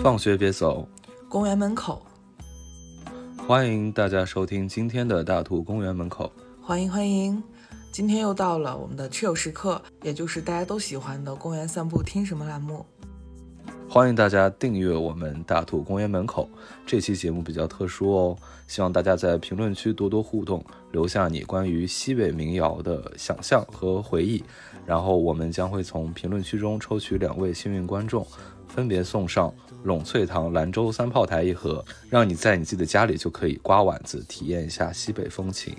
放学别走，公园门口，欢迎大家收听今天的大兔公园门口。欢迎欢迎，今天又到了我们的 chill 时刻，也就是大家都喜欢的公园散步听什么栏目。欢迎大家订阅我们大土公园门口。这期节目比较特殊哦，希望大家在评论区多多互动，留下你关于西北民谣的想象和回忆，然后我们将会从评论区中抽取两位幸运观众，分别送上。陇翠堂兰州三炮台一盒，让你在你自己的家里就可以刮碗子，体验一下西北风情。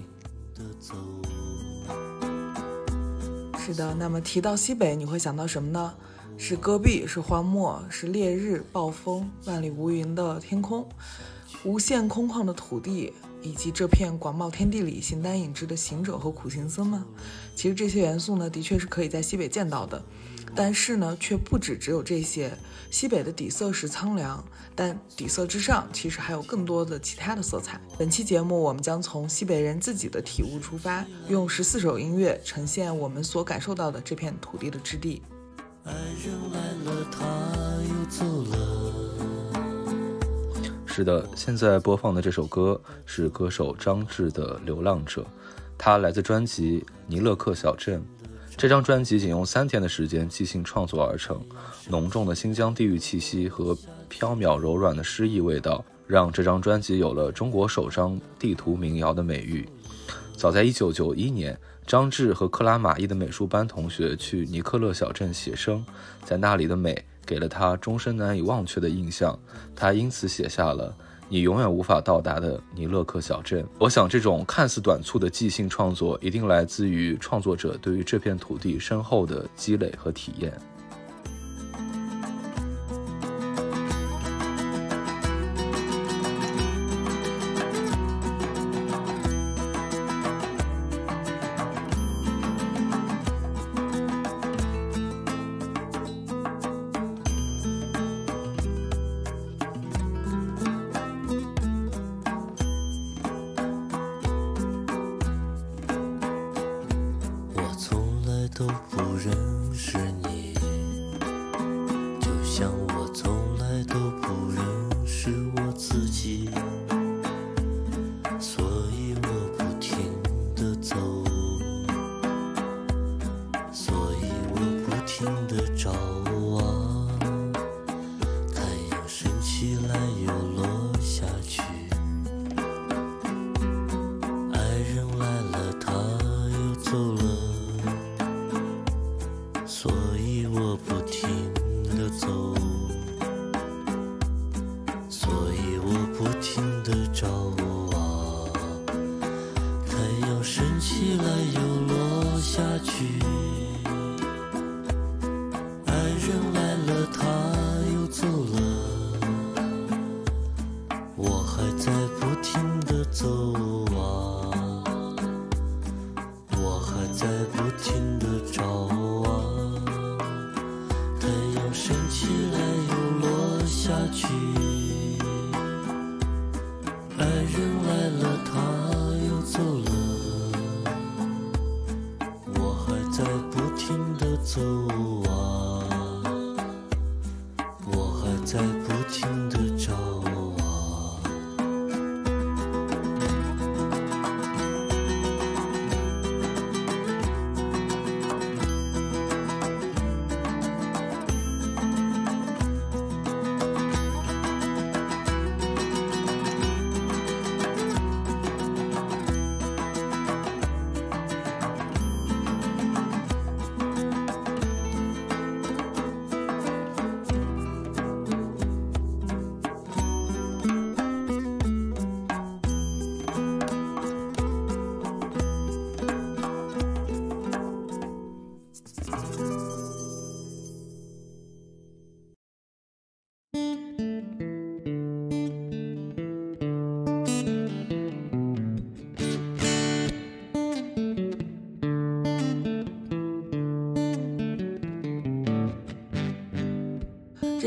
是的，那么提到西北，你会想到什么呢？是戈壁，是荒漠，是烈日、暴风、万里无云的天空，无限空旷的土地，以及这片广袤天地里形单影只的行者和苦行僧们？其实这些元素呢，的确是可以在西北见到的。但是呢，却不止只有这些。西北的底色是苍凉，但底色之上其实还有更多的其他的色彩。本期节目，我们将从西北人自己的体悟出发，用十四首音乐呈现我们所感受到的这片土地的质地。爱人来了，他又走了。是的，现在播放的这首歌是歌手张志的《流浪者》，他来自专辑《尼勒克小镇》。这张专辑仅用三天的时间即兴创作而成，浓重的新疆地域气息和飘渺柔软的诗意味道，让这张专辑有了“中国首张地图民谣”的美誉。早在1991年，张志和克拉玛依的美术班同学去尼克勒小镇写生，在那里的美给了他终身难以忘却的印象，他因此写下了。你永远无法到达的尼勒克小镇。我想，这种看似短促的即兴创作，一定来自于创作者对于这片土地深厚的积累和体验。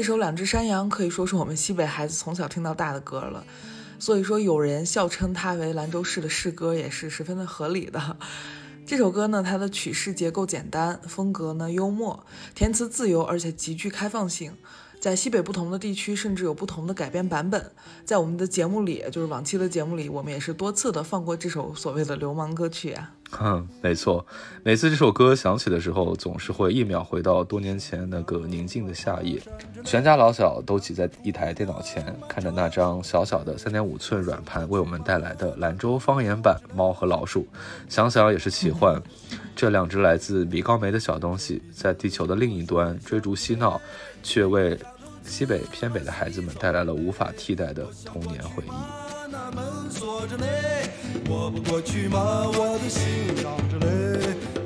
这首《两只山羊》可以说是我们西北孩子从小听到大的歌了，所以说有人笑称它为兰州市的市歌，也是十分的合理的。这首歌呢，它的曲式结构简单，风格呢幽默，填词自由，而且极具开放性。在西北不同的地区，甚至有不同的改编版本。在我们的节目里，就是往期的节目里，我们也是多次的放过这首所谓的流氓歌曲啊。哼，没错，每次这首歌响起的时候，总是会一秒回到多年前那个宁静的夏夜，全家老小都挤在一台电脑前，看着那张小小的三点五寸软盘为我们带来的兰州方言版《猫和老鼠》，想想也是奇幻。这两只来自米高梅的小东西，在地球的另一端追逐嬉闹，却为。西北偏北的孩子们带来了无法替代的童年回忆。门锁着嘞我不过去嘛我的心伤着嘞。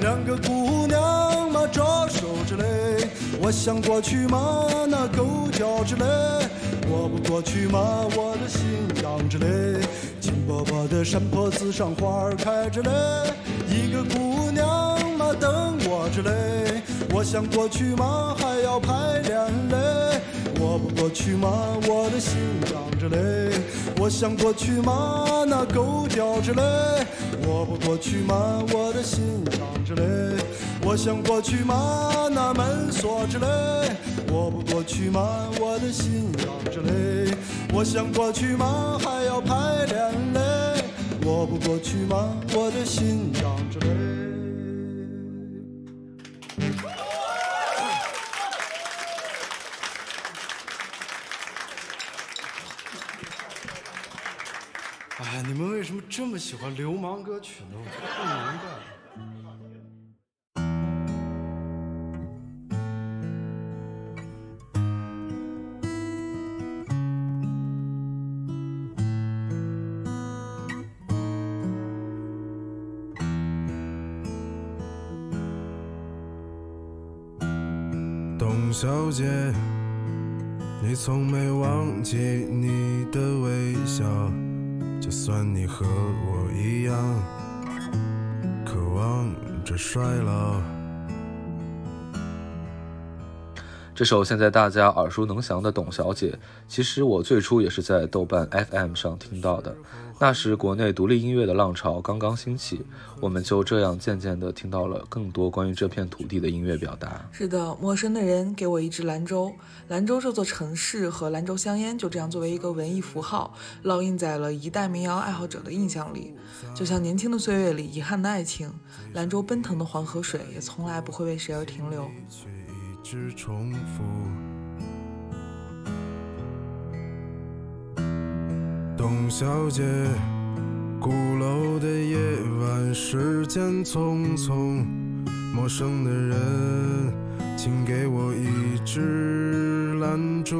两个姑娘嘛招手着嘞我想过去嘛？那狗叫着嘞，我不过去嘛？我的心痒着嘞，金箔箔的山坡子上花儿开着嘞，一个姑娘嘛等我着嘞。我想过去嘛？还要排练嘞，我不过去嘛？我的心痒着嘞，我想过去嘛？那狗叫着嘞，我不过去吗？我的心淌着泪。我想过去吗？那门锁着嘞。我不过去吗？我的心痒着嘞。我想过去吗？还要排练嘞。我不过去吗？我的心痒着嘞。么这么喜欢流氓歌曲呢？我不明白。董小姐，你从没忘记你的微笑，就算你和我一样渴望着衰老。这首现在大家耳熟能详的《董小姐》，其实我最初也是在豆瓣 FM 上听到的。那时国内独立音乐的浪潮刚刚兴起，我们就这样渐渐地听到了更多关于这片土地的音乐表达。是的，陌生的人给我一支兰州，兰州这座城市和兰州香烟就这样作为一个文艺符号，烙印在了一代民谣爱好者的印象里。就像年轻的岁月里遗憾的爱情，兰州奔腾的黄河水也从来不会为谁而停留。只重复董小姐，鼓楼的夜晚，时间匆匆，陌生的人，请给我一支兰州。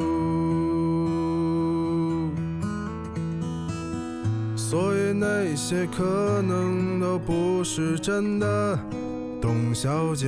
所以那些可能都不是真的，董小姐，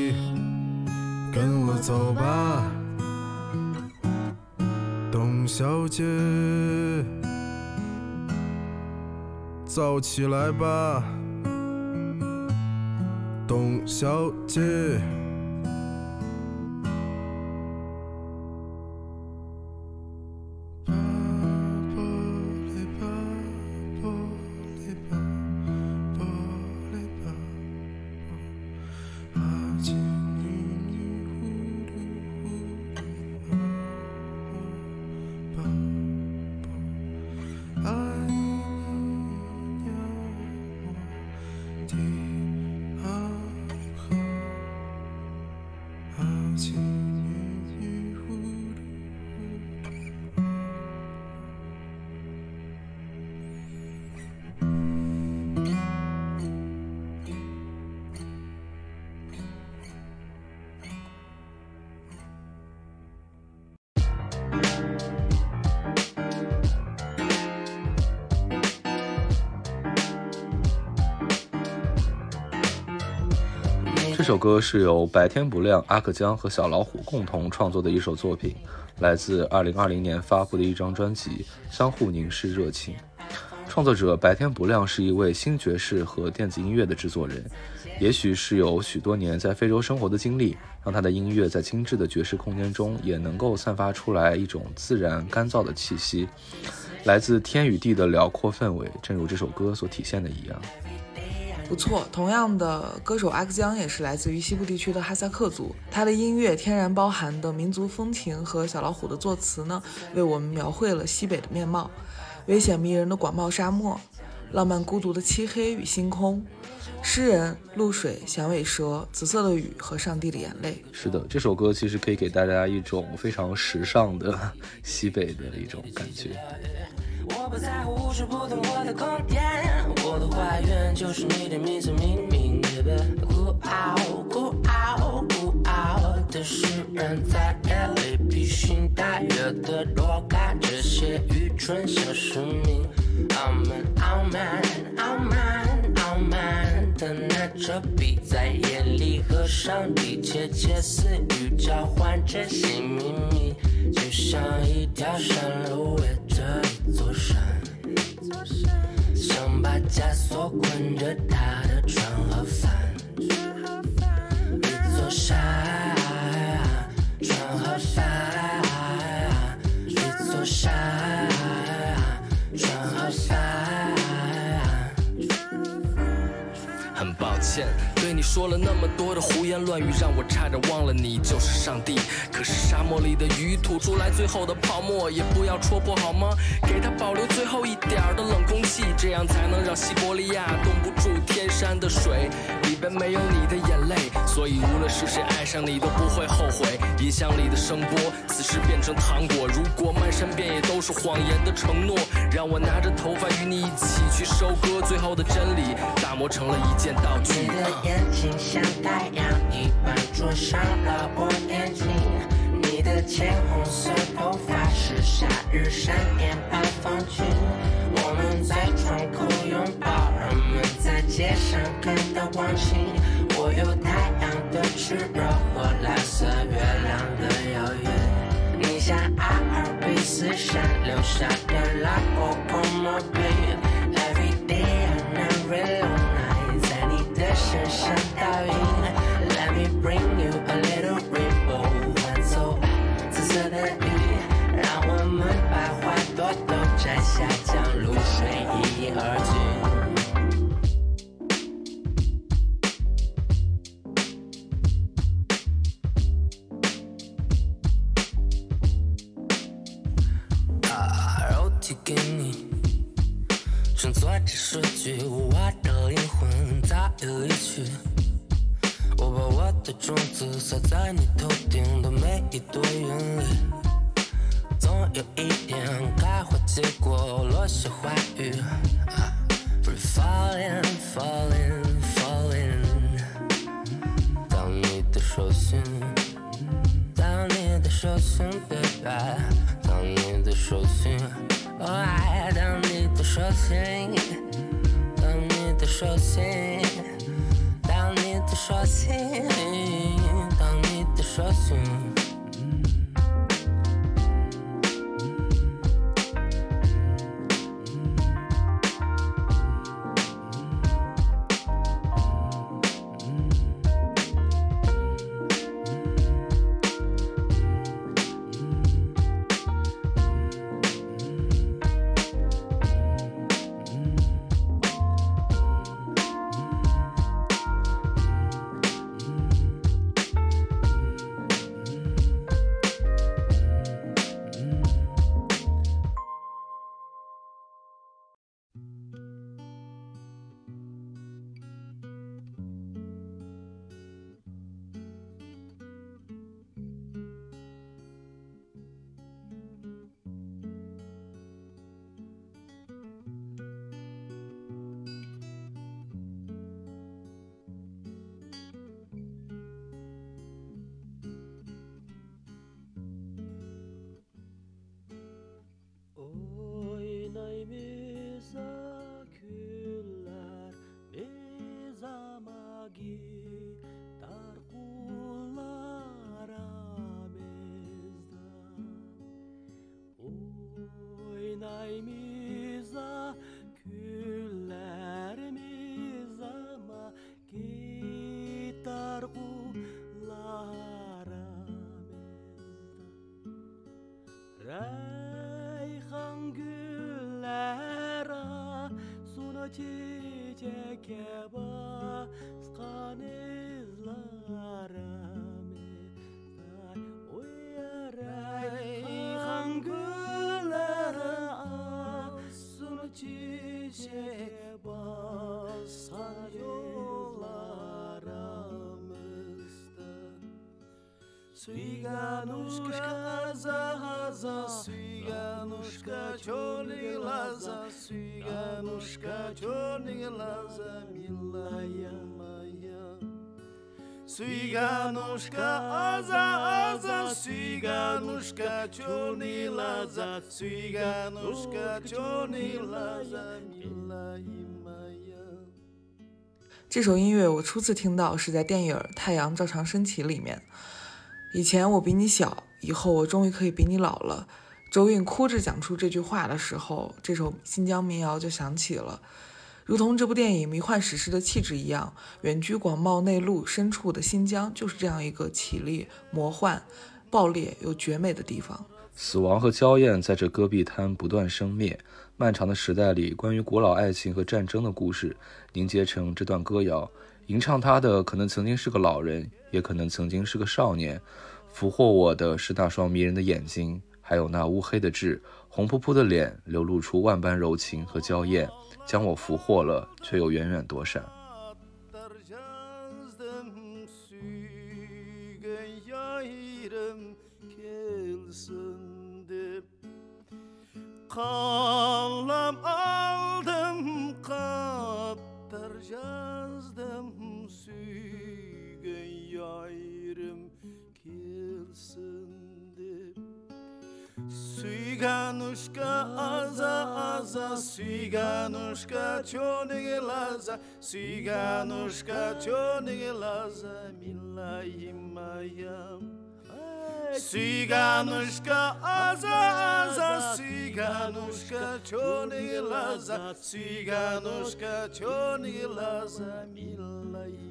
跟我走吧，董小姐，早起来吧，董小姐。这首歌是由白天不亮、阿克江和小老虎共同创作的一首作品，来自2020年发布的一张专辑《相互凝视热情》。创作者白天不亮是一位新爵士和电子音乐的制作人，也许是有许多年在非洲生活的经历，让他的音乐在精致的爵士空间中也能够散发出来一种自然干燥的气息，来自天与地的辽阔氛围，正如这首歌所体现的一样。不错，同样的歌手阿克江也是来自于西部地区的哈萨克族，他的音乐天然包含的民族风情和小老虎的作词呢，为我们描绘了西北的面貌：危险迷人的广袤沙漠，浪漫孤独的漆黑与星空，诗人、露水、响尾蛇、紫色的雨和上帝的眼泪。是的，这首歌其实可以给大家一种非常时尚的 西北的一种感觉。我不在乎无处不同我的空间，我的花园就是你的名字命名。孤傲孤傲孤傲的诗人，在夜里披星戴月的躲开这些愚蠢小市民。傲慢傲慢傲慢慢的拿着笔，在夜里和上帝窃窃私语，交换真心秘密，就像一条山路围着一座山，想把枷锁捆着他的船和帆。一座山，你说了那么多的胡言乱语，让我差点忘了你就是上帝。可是沙漠里的鱼吐出来最后的泡沫，也不要戳破好吗？给它保留最后一点的冷空气，这样才能让西伯利亚冻不住天山的水，边没有你的眼泪。所以无论是谁爱上你，都不会后悔。音箱里的声波，此时变成糖果。如果漫山遍野都是谎言的承诺。让我拿着头发与你一起去收割最后的真理，打磨成了一件道具。你的眼睛像太阳一般灼伤了我眼睛，你的浅红色头发是夏日闪电般风景。我们在窗口拥抱，我们在街上看到光景。我有太阳的炽热和蓝色月亮的遥远，你像阿尔卑斯山留下的拉波波莫贝。Every day and every night，在你的身上倒影。失去，我的灵魂早已离去。我把我的种子撒在你头顶的每一朵云里，总有一天开花结果，落下花雨。falling, falling, falling。当你的手心。当你的手心被白，当你的手心，哦爱，当你的手心，当你的手心，当你的手心，当你的手心。这首音乐我初次听到是在电影《太阳照常升起》里面。以前我比你小，以后我终于可以比你老了。周韵哭着讲出这句话的时候，这首新疆民谣就响起了，如同这部电影迷幻史诗的气质一样。远居广袤内陆深处的新疆，就是这样一个绮丽、魔幻、爆裂又绝美的地方。死亡和娇艳在这戈壁滩不断生灭，漫长的时代里，关于古老爱情和战争的故事凝结成这段歌谣。吟唱它的可能曾经是个老人，也可能曾经是个少年。俘获我的是那双迷人的眼睛，还有那乌黑的痣红扑扑的脸流露出万般柔情和娇艳将我俘获了却又远远躲闪。Сиганушка, аза, аза, сиганушка, черные глаза, сиганушка, черные глаза, милая моя. Сиганушка, аза, аза, сиганушка, черные глаза, сиганушка, черные глаза, милая.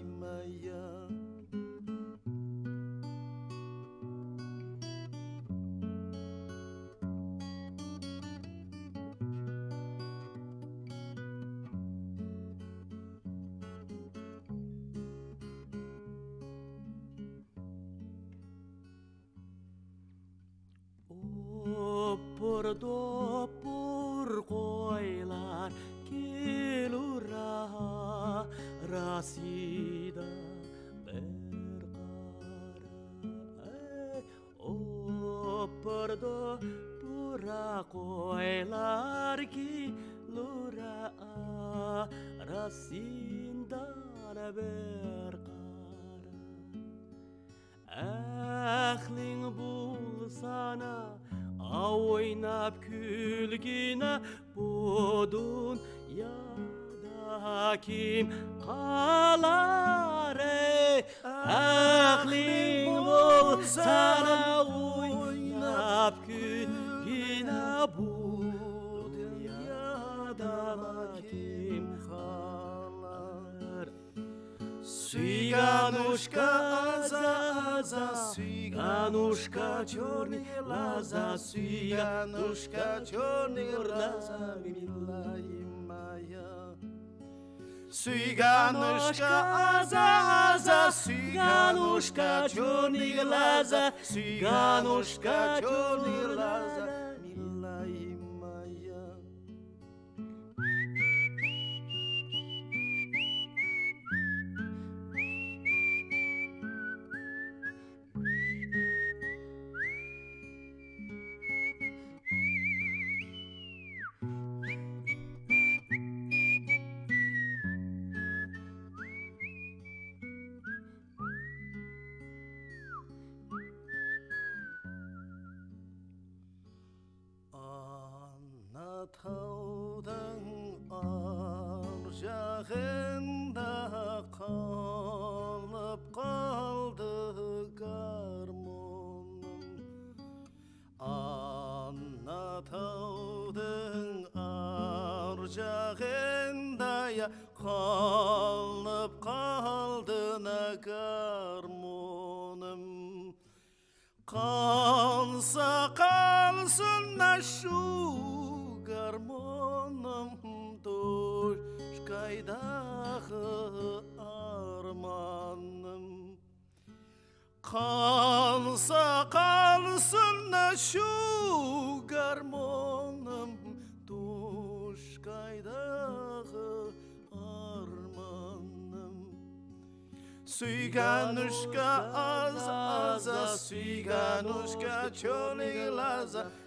Doppur koilar kilura rasida berkara. Eh, Oppur oh, doppura koilar kilura rasinda berkara. Ahling bulsana sana булсана ойнап күлгені бұдын яда ким қалар ей Әхлің болсана ойнап күлгені бұдын яда ким қалар Сиганушка аза аза Сиганушка черный лаза Сиганушка черный лаза Милая моя Сиганушка аза аза Сиганушка черный лаза Сиганушка черный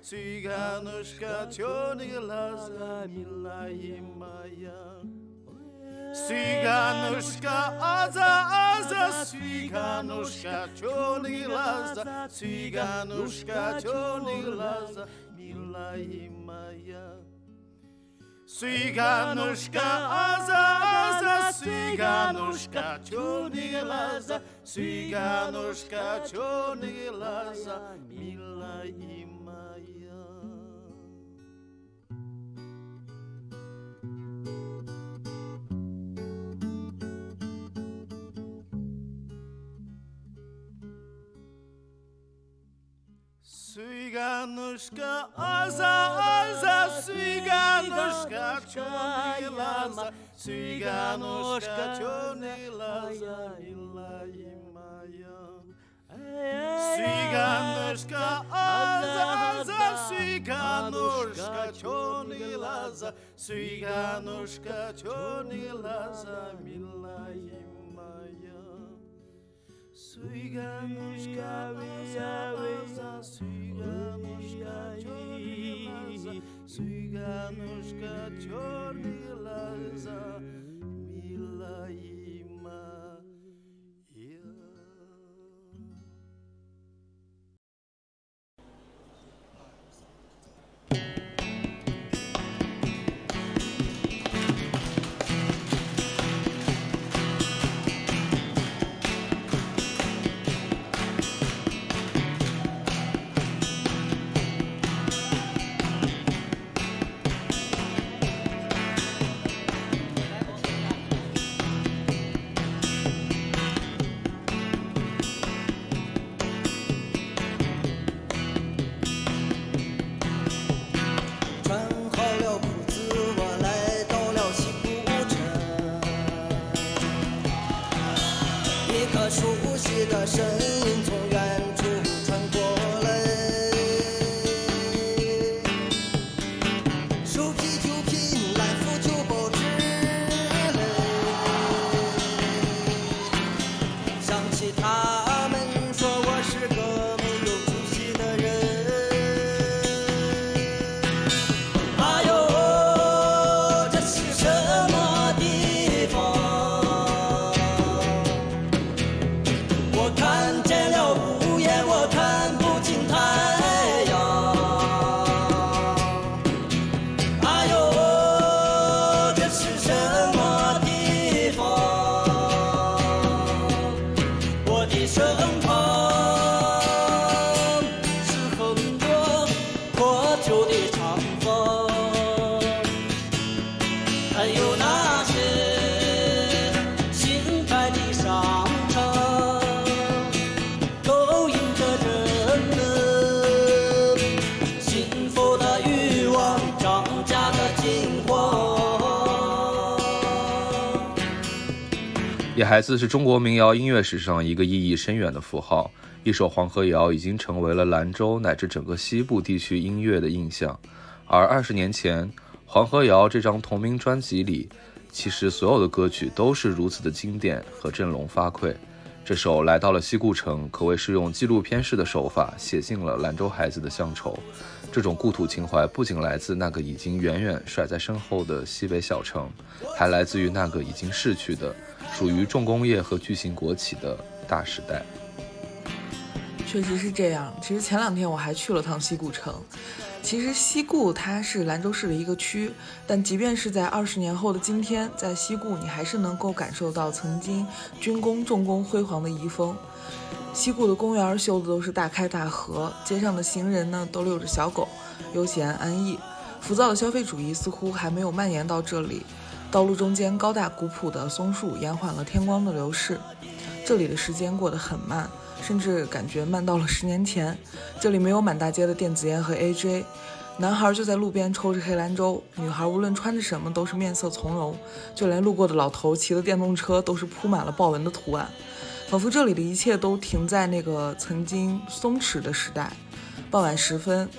Цыганушка черные глаза, милая моя. Цыганушка, аза, аза, цыганушка, черные глаза, цыганушка, черные глаза, милая моя. Цыганушка, аза, аза, цыганушка, черные глаза, цыганушка, черные глаза, милая Cyganuszka, oza, oza, cyganuszka, czony lasa, cyganuszka, czony lasa, ila i maja. Cyganuszka, oza, oza, cyganuszka, czony lasa, cyganuszka, czony lasa, mila i Cyganuśka wyjawiła, cyganuśka dziwi, cyganuśka czorny laza. 孩子是中国民谣音乐史上一个意义深远的符号，一首黄河谣已经成为了兰州乃至整个西部地区音乐的印象。而二十年前，《黄河谣》这张同名专辑里，其实所有的歌曲都是如此的经典和振聋发聩。这首《来到了西固城》可谓是用纪录片式的手法写尽了兰州孩子的乡愁。这种故土情怀不仅来自那个已经远远甩在身后的西北小城，还来自于那个已经逝去的、属于重工业和巨型国企的大时代。确实是这样。其实前两天我还去了趟西固城。其实西固它是兰州市的一个区，但即便是在二十年后的今天，在西固你还是能够感受到曾经军工重工辉煌的遗风。西固的公园修的都是大开大合，街上的行人呢都遛着小狗，悠闲安逸。浮躁的消费主义似乎还没有蔓延到这里。道路中间高大古朴的松树延缓了天光的流逝，这里的时间过得很慢。甚至感觉慢到了十年前。这里没有满大街的电子烟和 AJ，男孩就在路边抽着黑兰州，女孩无论穿着什么都是面色从容，就连路过的老头骑的电动车都是铺满了豹纹的图案，仿佛这里的一切都停在那个曾经松弛的时代。傍晚时分，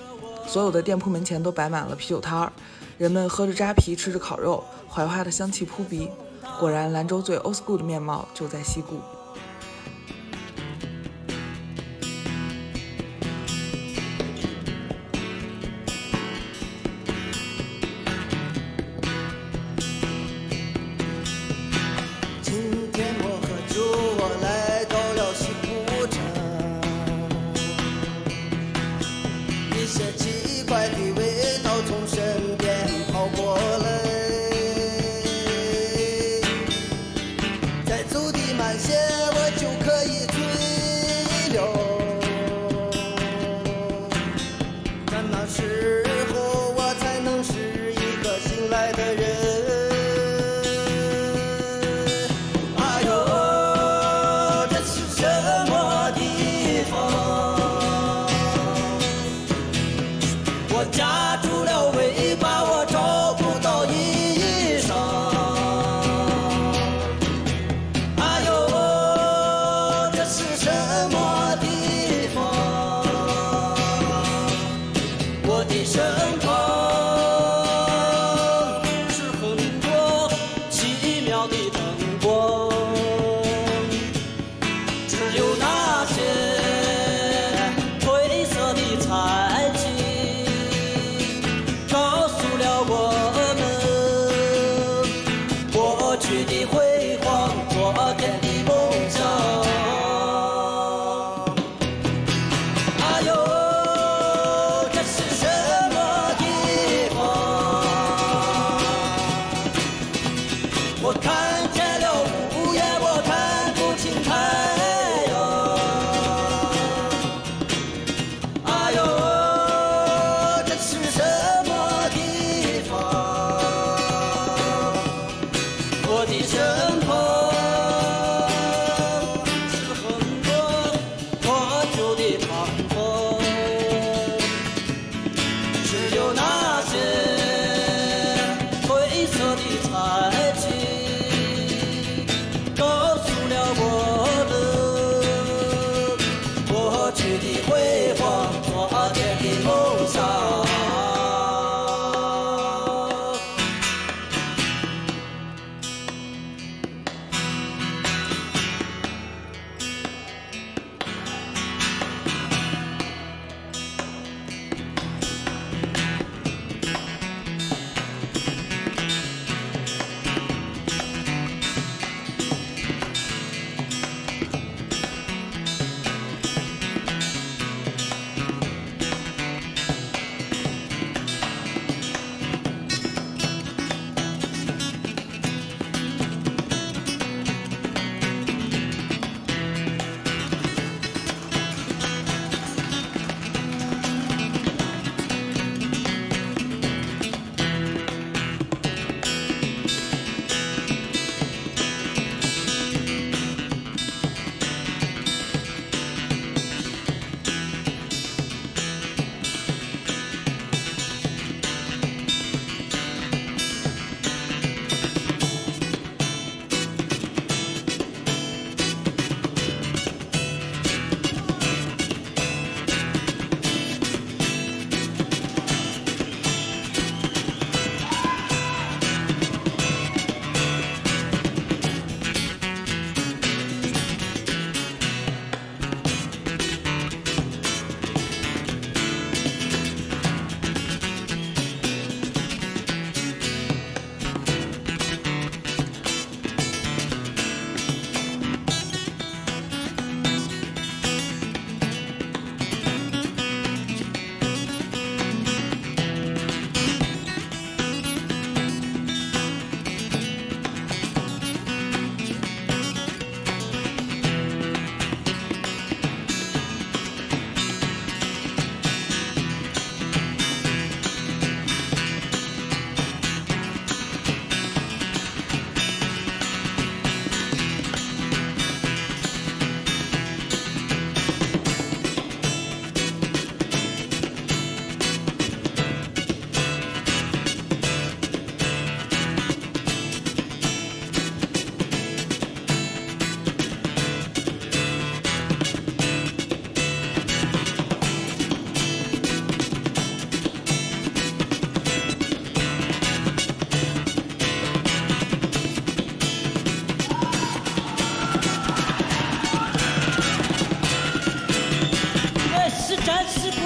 所有的店铺门前都摆满了啤酒摊儿，人们喝着扎啤，吃着烤肉，槐花的香气扑鼻。果然，兰州最 old school 的面貌就在西固。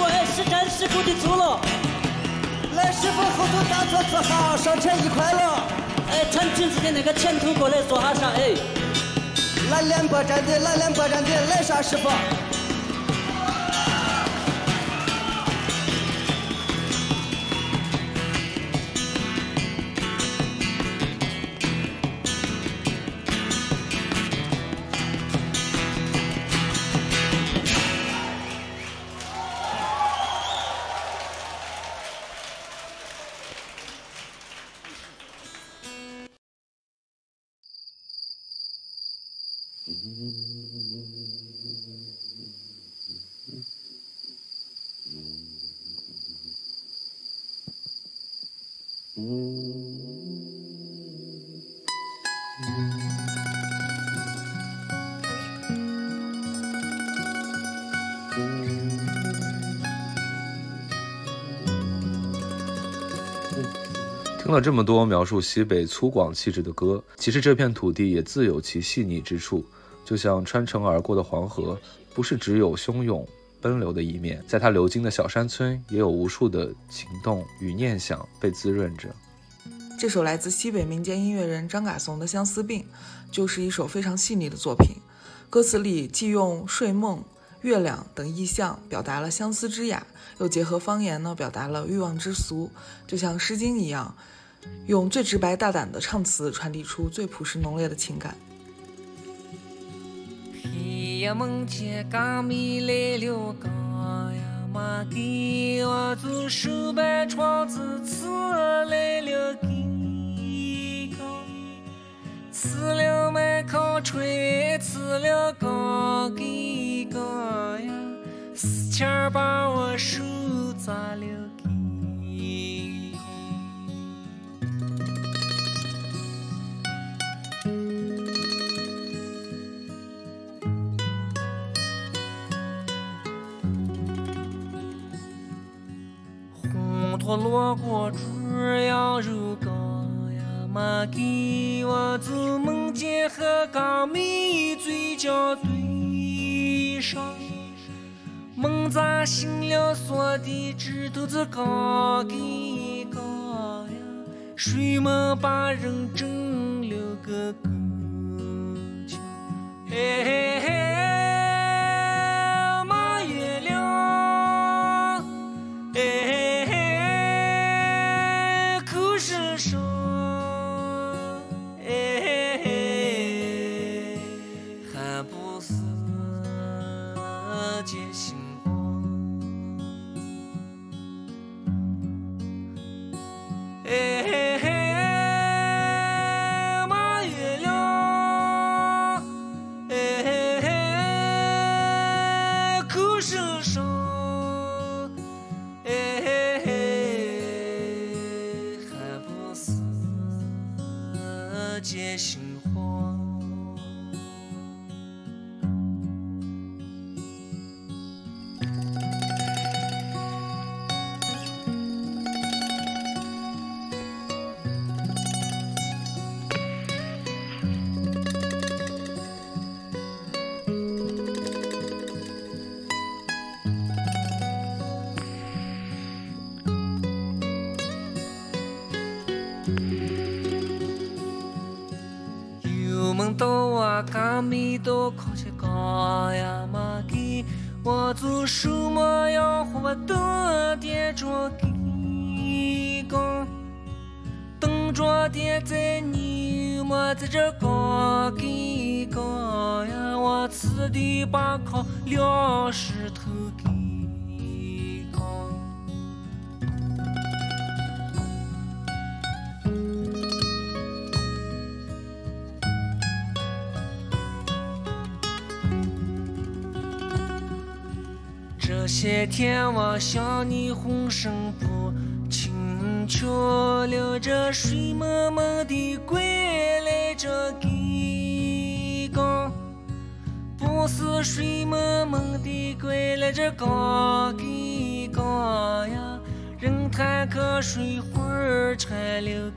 战事故，哎，是战事故的走了。来，师傅后头打坐坐好，上车一块了。哎，穿裙子的那个前头过来坐下上，哎。来两个站的，来两个站的，来啥师傅？这么多描述西北粗犷气质的歌，其实这片土地也自有其细腻之处。就像穿城而过的黄河，不是只有汹涌奔流的一面，在它流经的小山村，也有无数的情动与念想被滋润着。这首来自西北民间音乐人张嘎怂的《相思病》，就是一首非常细腻的作品。歌词里既用睡梦、月亮等意象表达了相思之雅，又结合方言呢，表达了欲望之俗，就像《诗经》一样，用最直白大胆的唱词传递出最朴实浓烈的情感。黑夜梦见嘎咪来了，嘎呀嘛给我做手板窗子，刺来了给嘎，刺了麦糠吹，刺了嘎给嘎呀，四钱儿把我手砸了给。红陀罗锅猪羊肉糕呀嘛？给我做梦见和刚美嘴角对上，梦咋醒了锁的指头子刚给刚呀，睡梦把人整了个够呛，嘿嘿嘿，人摊瞌睡会儿拆了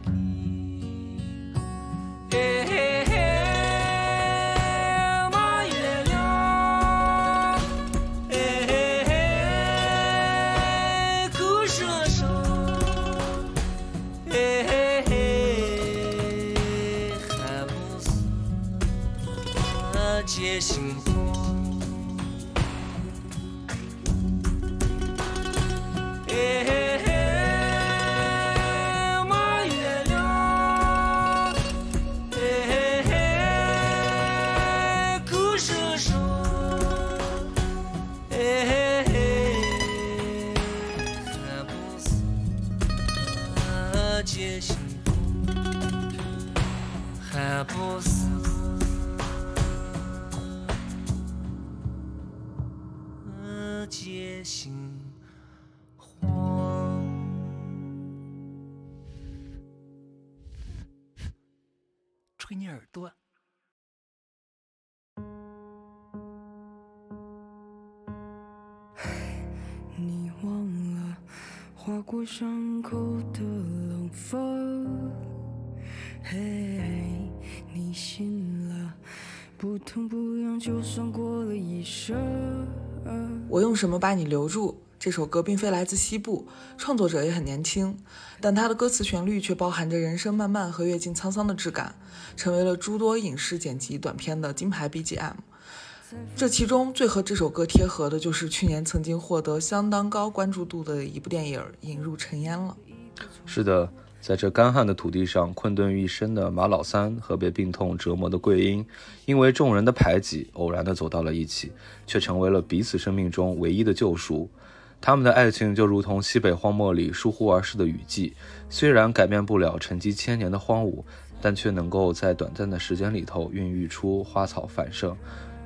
伤口的冷风，嘿，你醒了，不痛不痒，就算过了一生。我用什么把你留住？这首歌并非来自西部，创作者也很年轻，但它的歌词旋律却包含着人生漫漫和阅尽沧桑的质感，成为了诸多影视剪辑短片的金牌 BGM。这其中最和这首歌贴合的就是去年曾经获得相当高关注度的一部电影《引入尘烟》了。是的，在这干旱的土地上，困顿于一身的马老三和被病痛折磨的桂英，因为众人的排挤，偶然的走到了一起，却成为了彼此生命中唯一的救赎。他们的爱情就如同西北荒漠里疏忽而逝的雨季，虽然改变不了沉积千年的荒芜，但却能够在短暂的时间里头孕育出花草繁盛，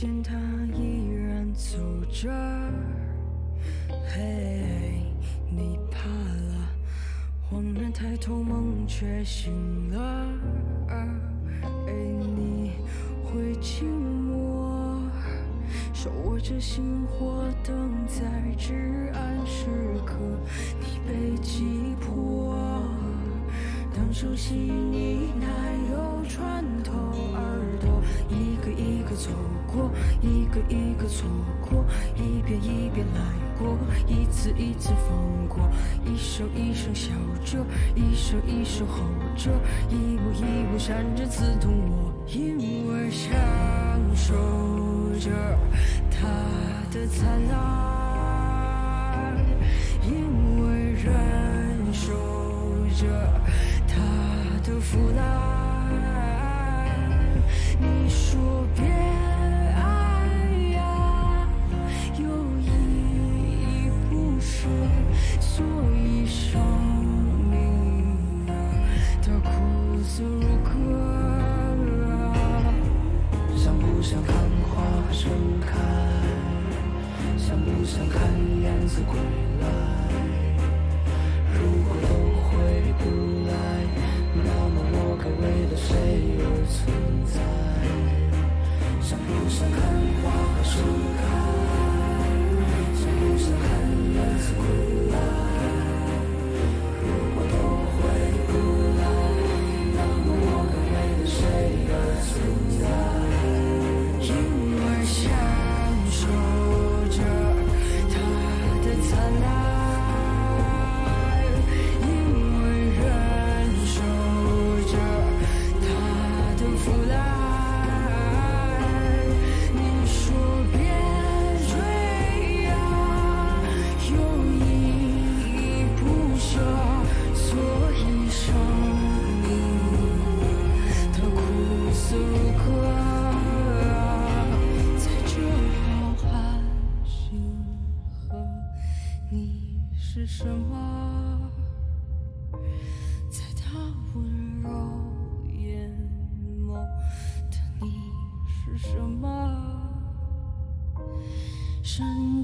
见他依然走着。嘿，你怕了，恍然抬头，梦却醒了。哎，你会静默，手握着星火，等在至暗时刻，你被击破。当熟悉你奶油穿透耳朵，一个一个走过，一个一个错过，一遍一遍来过，一次一次放过，一声一声笑着，一声一声吼着，一步一步闪着刺痛我，因为享受着它的灿烂，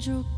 闪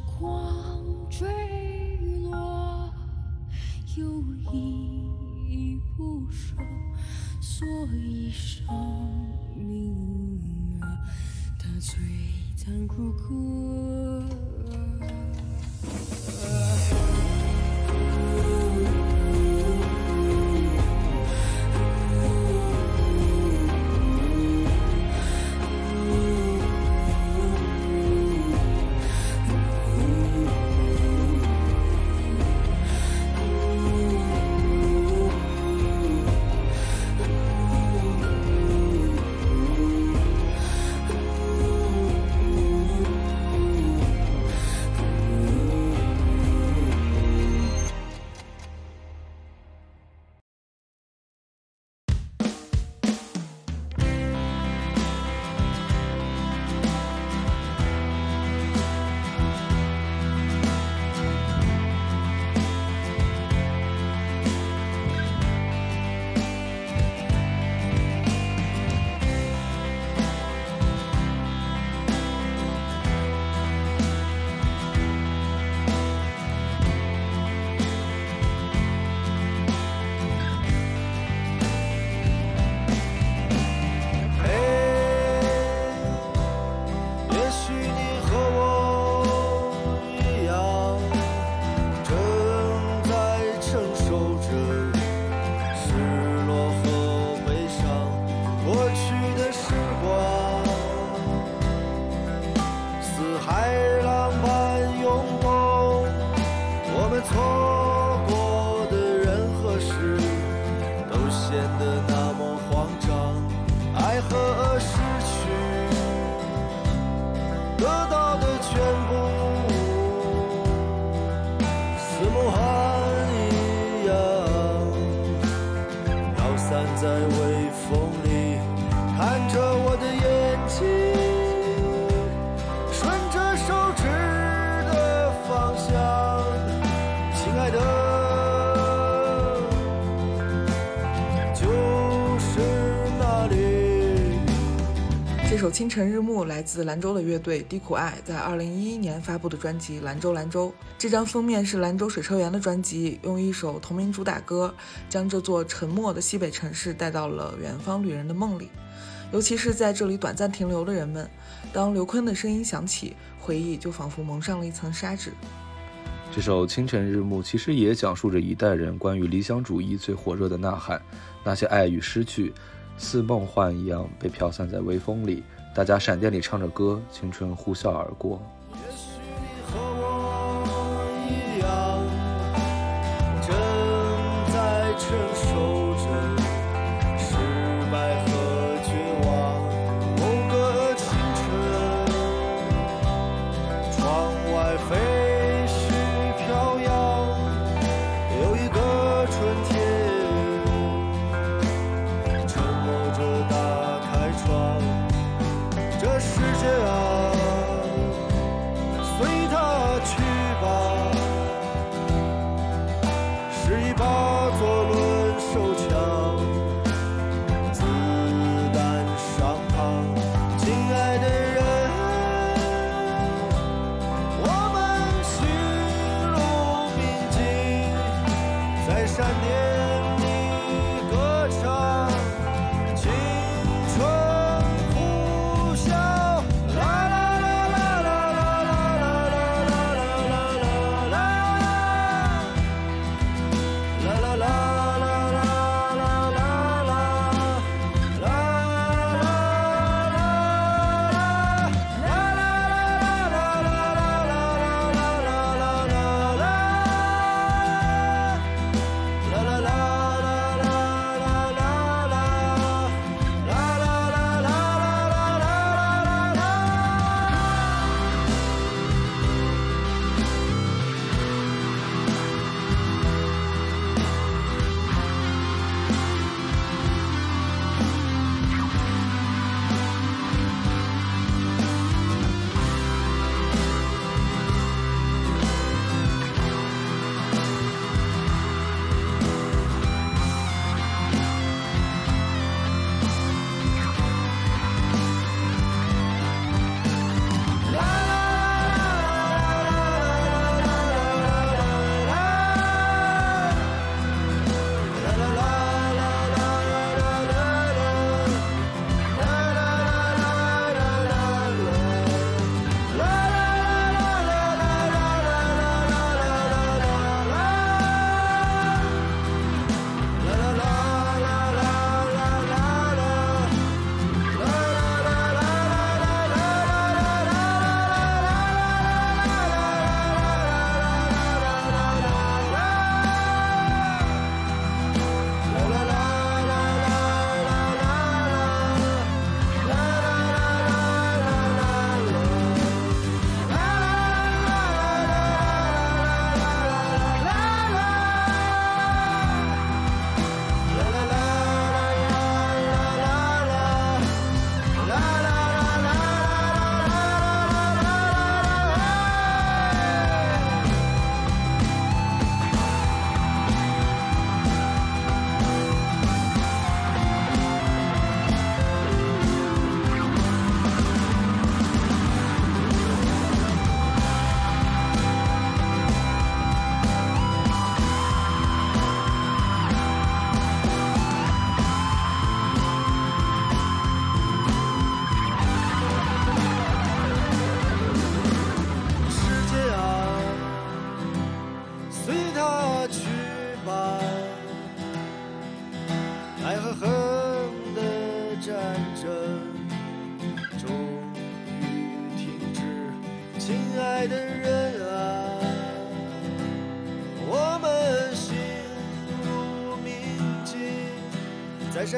晨日暮》来自兰州的乐队低苦爱，在二零一一年发布的专辑《兰州兰州》。这张封面是兰州水车员的专辑，用一首同名主打歌，将这座沉默的西北城市带到了远方旅人的梦里。尤其是在这里短暂停留的人们，当刘坤的声音响起，回忆就仿佛蒙上了一层砂纸。这首《清晨日暮》其实也讲述着一代人关于理想主义最火热的呐喊，那些爱与失去，似梦幻一样被飘散在微风里。大家闪电里唱着歌，青春呼啸而过。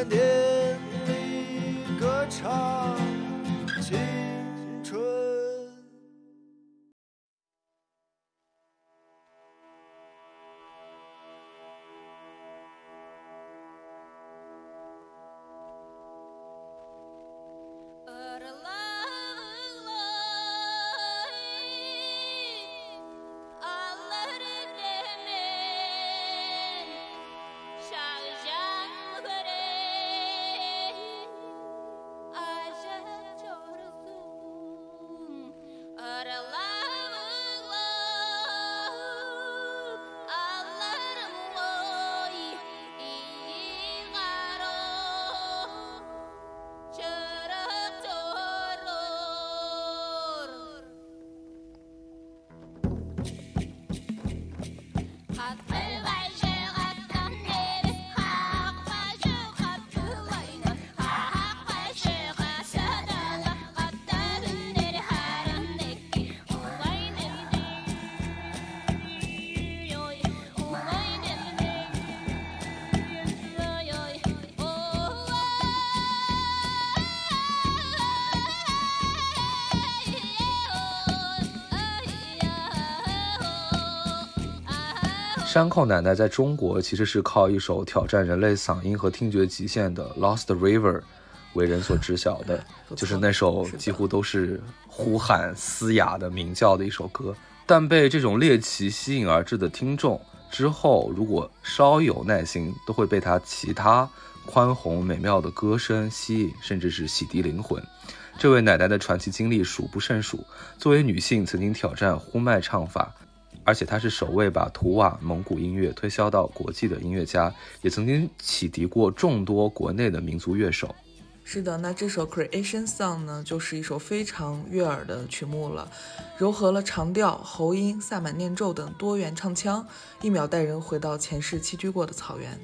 在山口奶奶在中国其实是靠一首挑战人类嗓音和听觉极限的《Lost River》为人所知晓的，就是那首几乎都是呼喊嘶哑的鸣叫的一首歌。但被这种猎奇吸引而至的听众之后，如果稍有耐心，都会被他其他宽宏美妙的歌声吸引，甚至是洗涤灵魂。这位奶奶的传奇经历数不胜数。作为女性，曾经挑战呼麦唱法，而且他是首位把图瓦蒙古音乐推销到国际的音乐家，也曾经启迪过众多国内的民族乐手。是的，那这首 Creation Song 呢，就是一首非常悦耳的曲目了，糅合了长调、喉音、萨满念咒等多元唱腔，一秒带人回到前世栖居过的草原。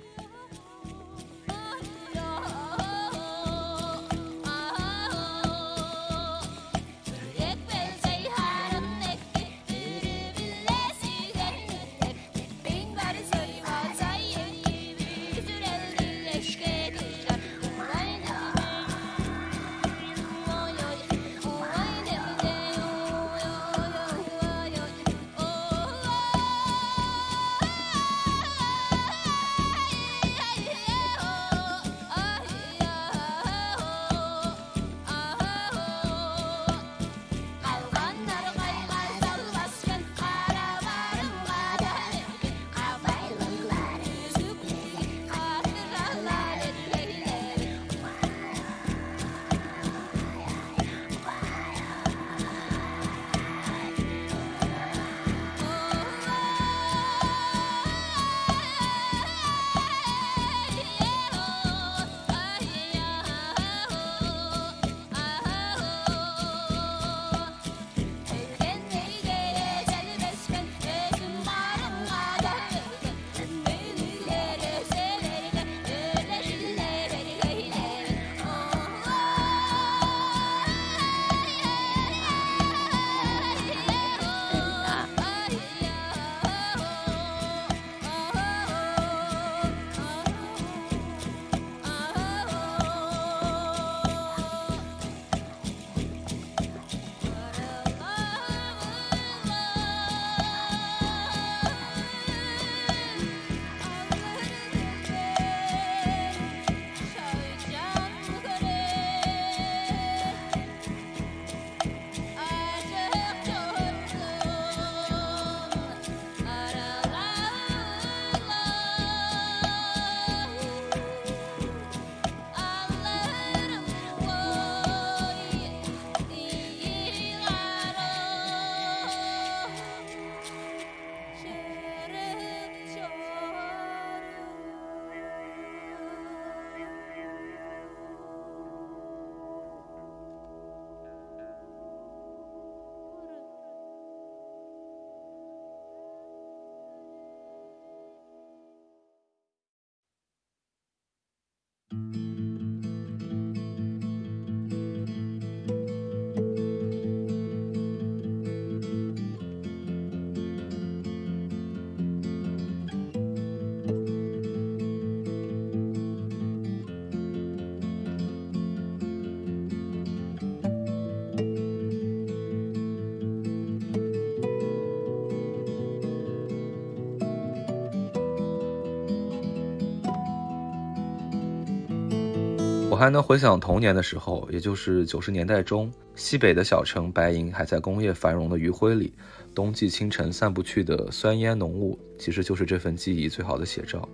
还能回想童年的时候，也就是九十年代中，西北的小城白银还在工业繁荣的余晖里，冬季清晨散不去的酸烟浓雾，其实就是这份记忆最好的写照。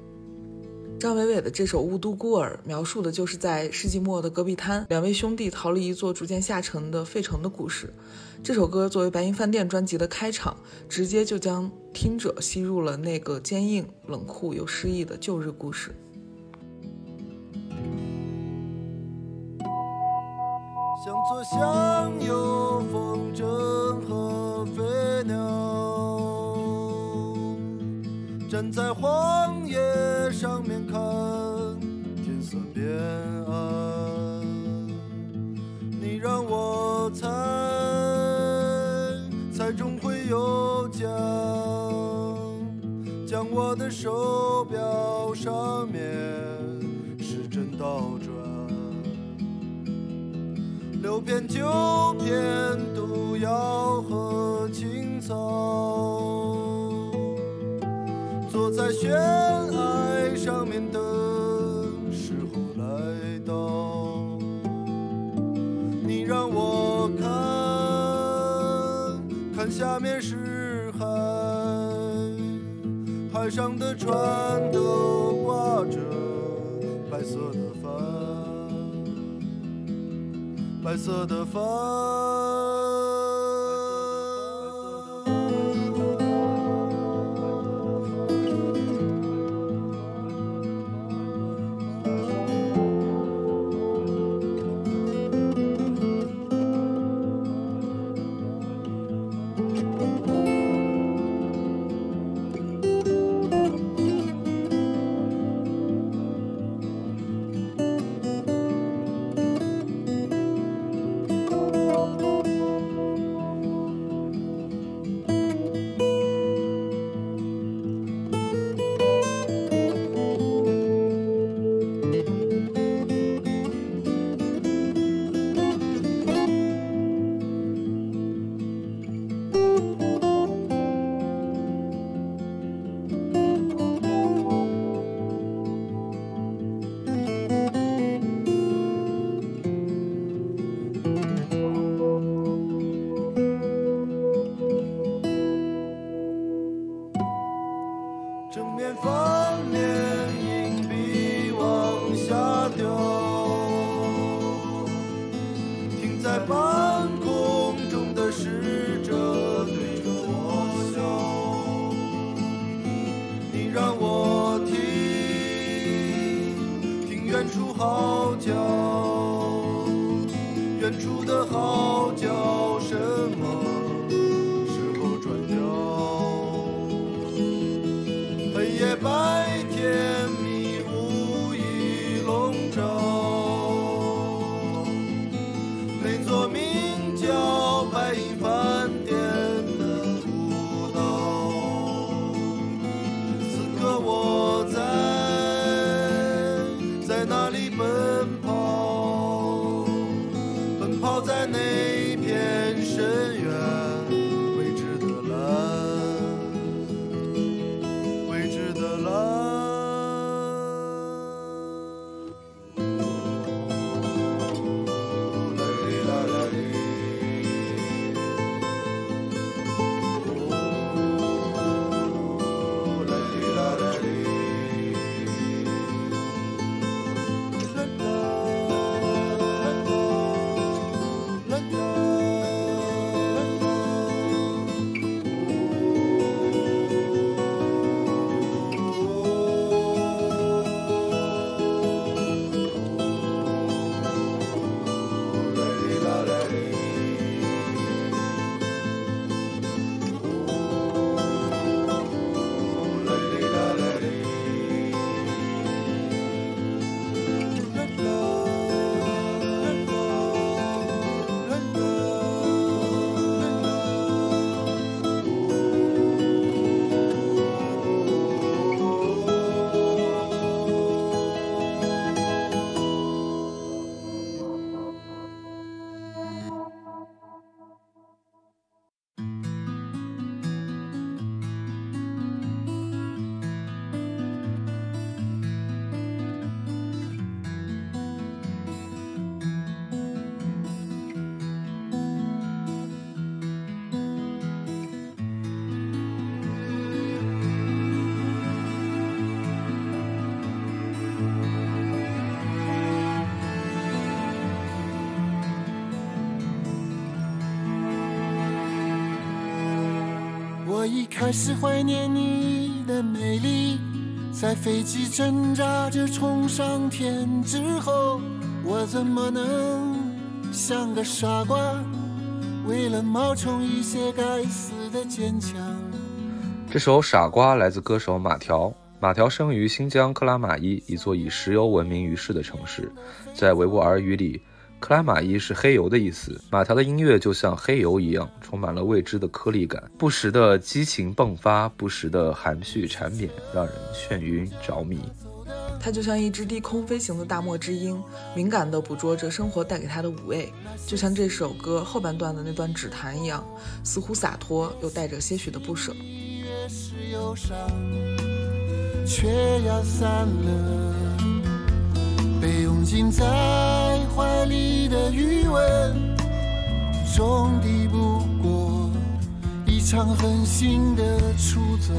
张伟伟的这首《雾都孤儿》描述的就是在世纪末的戈壁滩，两位兄弟逃离一座逐渐下沉的废城的故事。这首歌作为白银饭店专辑的开场，直接就将听者吸入了那个坚硬、冷酷又诗意的旧日故事。像有，风筝和飞鸟，站在荒野上面看天色变暗。你让我猜，猜中会有奖，将我的手表上面时针倒转。六片九片毒药和青草，坐在悬崖上面的时候来到。你让我看看下面是海，海上的船都挂着白色的帆。白色的帆。开始怀念你的美丽，在飞机挣扎着冲上天之后，我怎么能像个傻瓜，为了冒充一些该死的坚强？这首《傻瓜》来自歌手马条。马条生于新疆克拉玛依，一座以石油闻名于世的城市。在维吾尔语里，克拉玛依是黑油的意思。马条的音乐就像黑油一样，充满了未知的颗粒感，不时的激情迸发，不时的含蓄缠绵，让人眩晕着迷。它就像一只低空飞行的大漠之鹰，敏感地捕捉着生活带给它的五味，就像这首歌后半段的那段指弹一样，似乎洒脱，又带着些许的不舍。越是忧伤，却要散了。被拥紧在怀里的余温，总抵不过一场狠心的出走。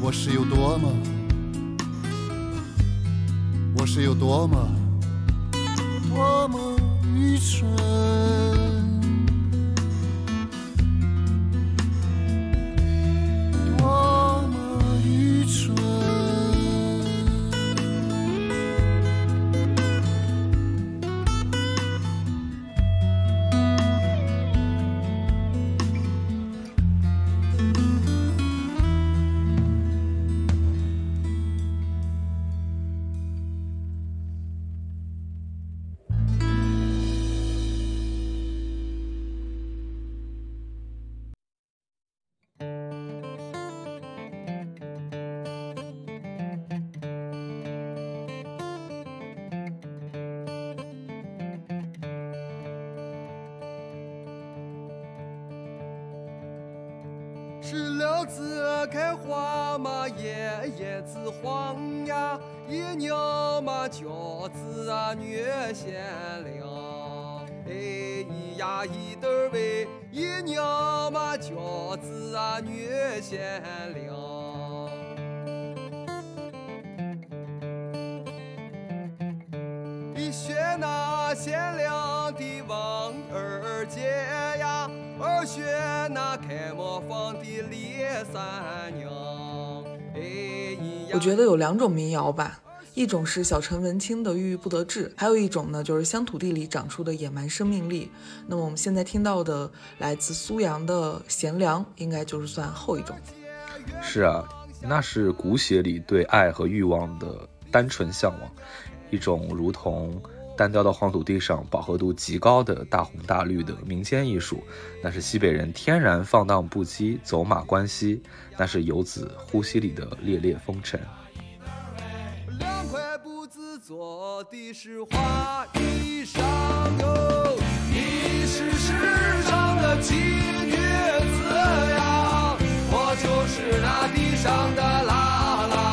我是有多么，我是有多么，多么愚蠢。我觉得有两种民谣吧一种是小城文青的郁郁不得志还有一种呢就是乡土地里长出的野蛮生命力。那么我们现在听到的来自苏阳的贤良应该就是算后一种。是啊那是骨血里对爱和欲望的单纯向往一种如同单调的黄土地上饱和度极高的大红大绿的民间艺术，那是西北人天然放荡不羁，走马观西，那是游子呼吸里的烈烈风尘。两块布子做的是花衣裳哟，你是世上的奇女子呀，我就是那地上的啦啦。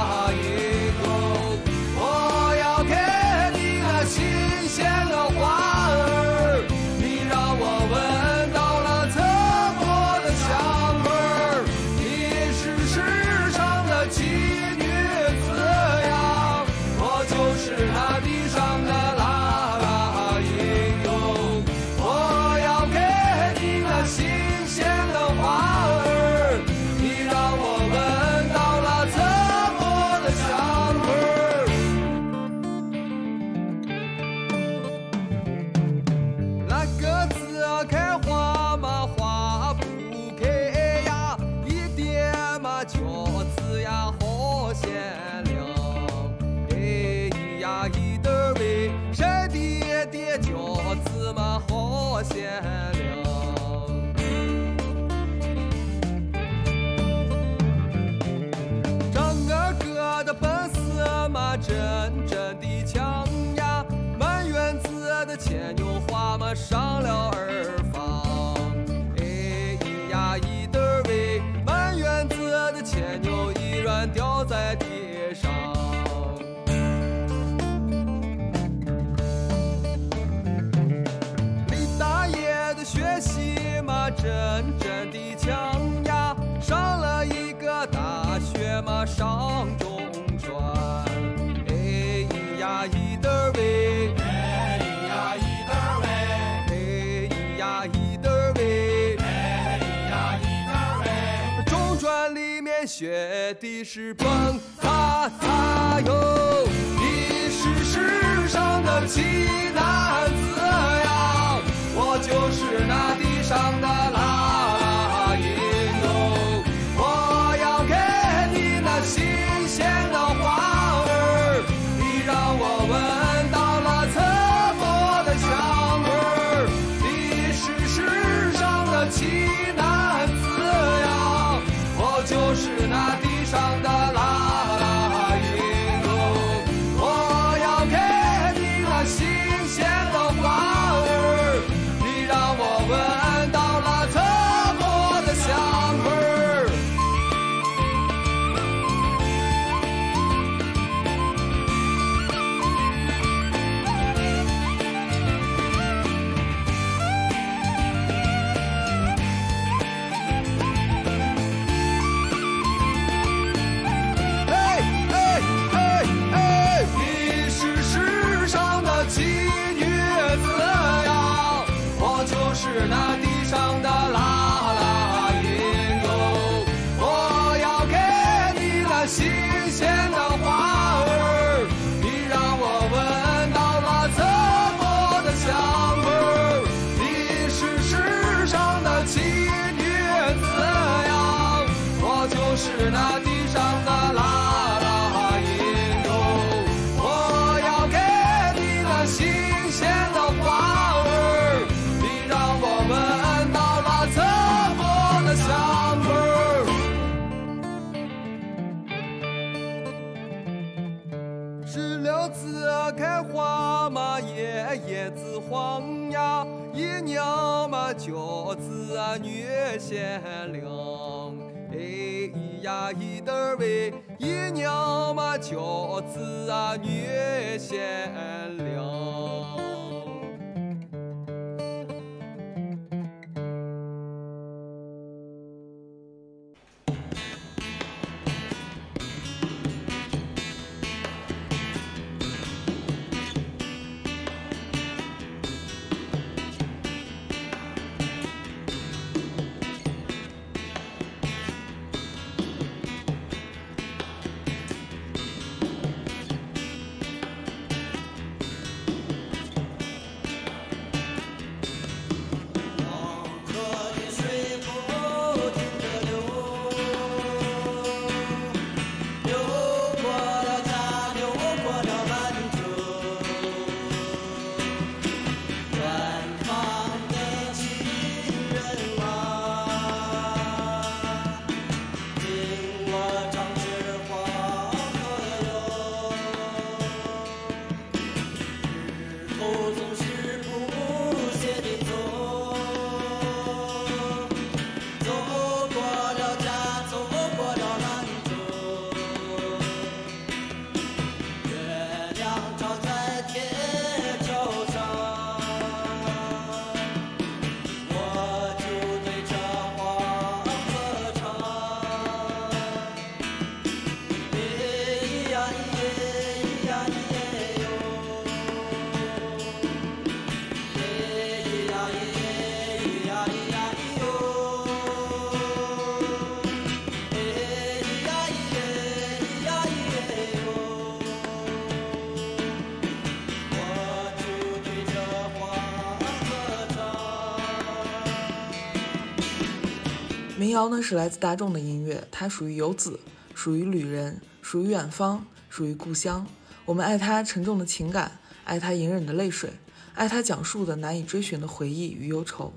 谣呢是来自大众的音乐，它属于游子，属于旅人，属于远方，属于故乡。我们爱它沉重的情感，爱它隐忍的泪水，爱它讲述的难以追寻的回忆与忧愁。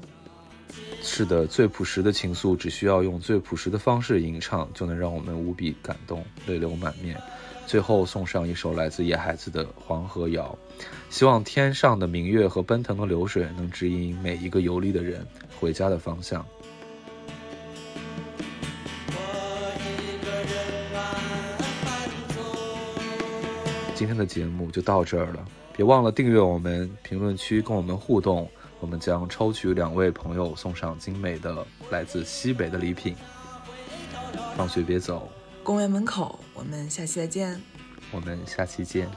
是的，最朴实的情愫，只需要用最朴实的方式吟唱，就能让我们无比感动，泪流满面。最后送上一首来自野孩子的《黄河谣》，希望天上的明月和奔腾的流水能指引每一个游历的人回家的方向。今天的节目就到这儿了，别忘了订阅我们，评论区跟我们互动，我们将抽取两位朋友送上精美的来自西北的礼品。放学别走，公园门口，我们下期再见。我们下期见。